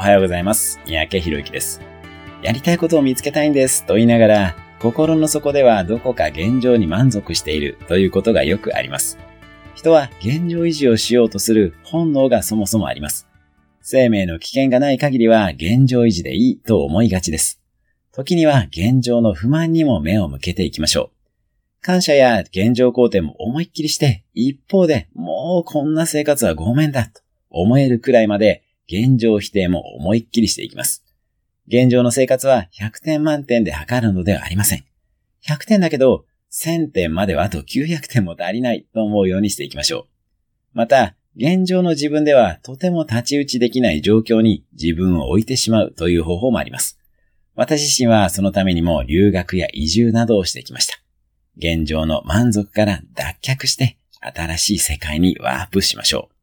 おはようございます。三宅博之です。やりたいことを見つけたいんですと言いながら、心の底ではどこか現状に満足しているということがよくあります。人は現状維持をしようとする本能がそもそもあります。生命の危険がない限りは現状維持でいいと思いがちです。時には現状の不満にも目を向けていきましょう。感謝や現状肯定も思いっきりして、一方でもうこんな生活はごめんだと思えるくらいまで現状否定も思いっきりしていきます。現状の生活は100点満点で測るのではありません。100点だけど、1000点まではあと900点も足りないと思うようにしていきましょう。また、現状の自分ではとても太刀打ちできない状況に自分を置いてしまうという方法もあります。私自身はそのためにも留学や移住などをしてきました。現状の満足から脱却して新しい世界にワープしましょう。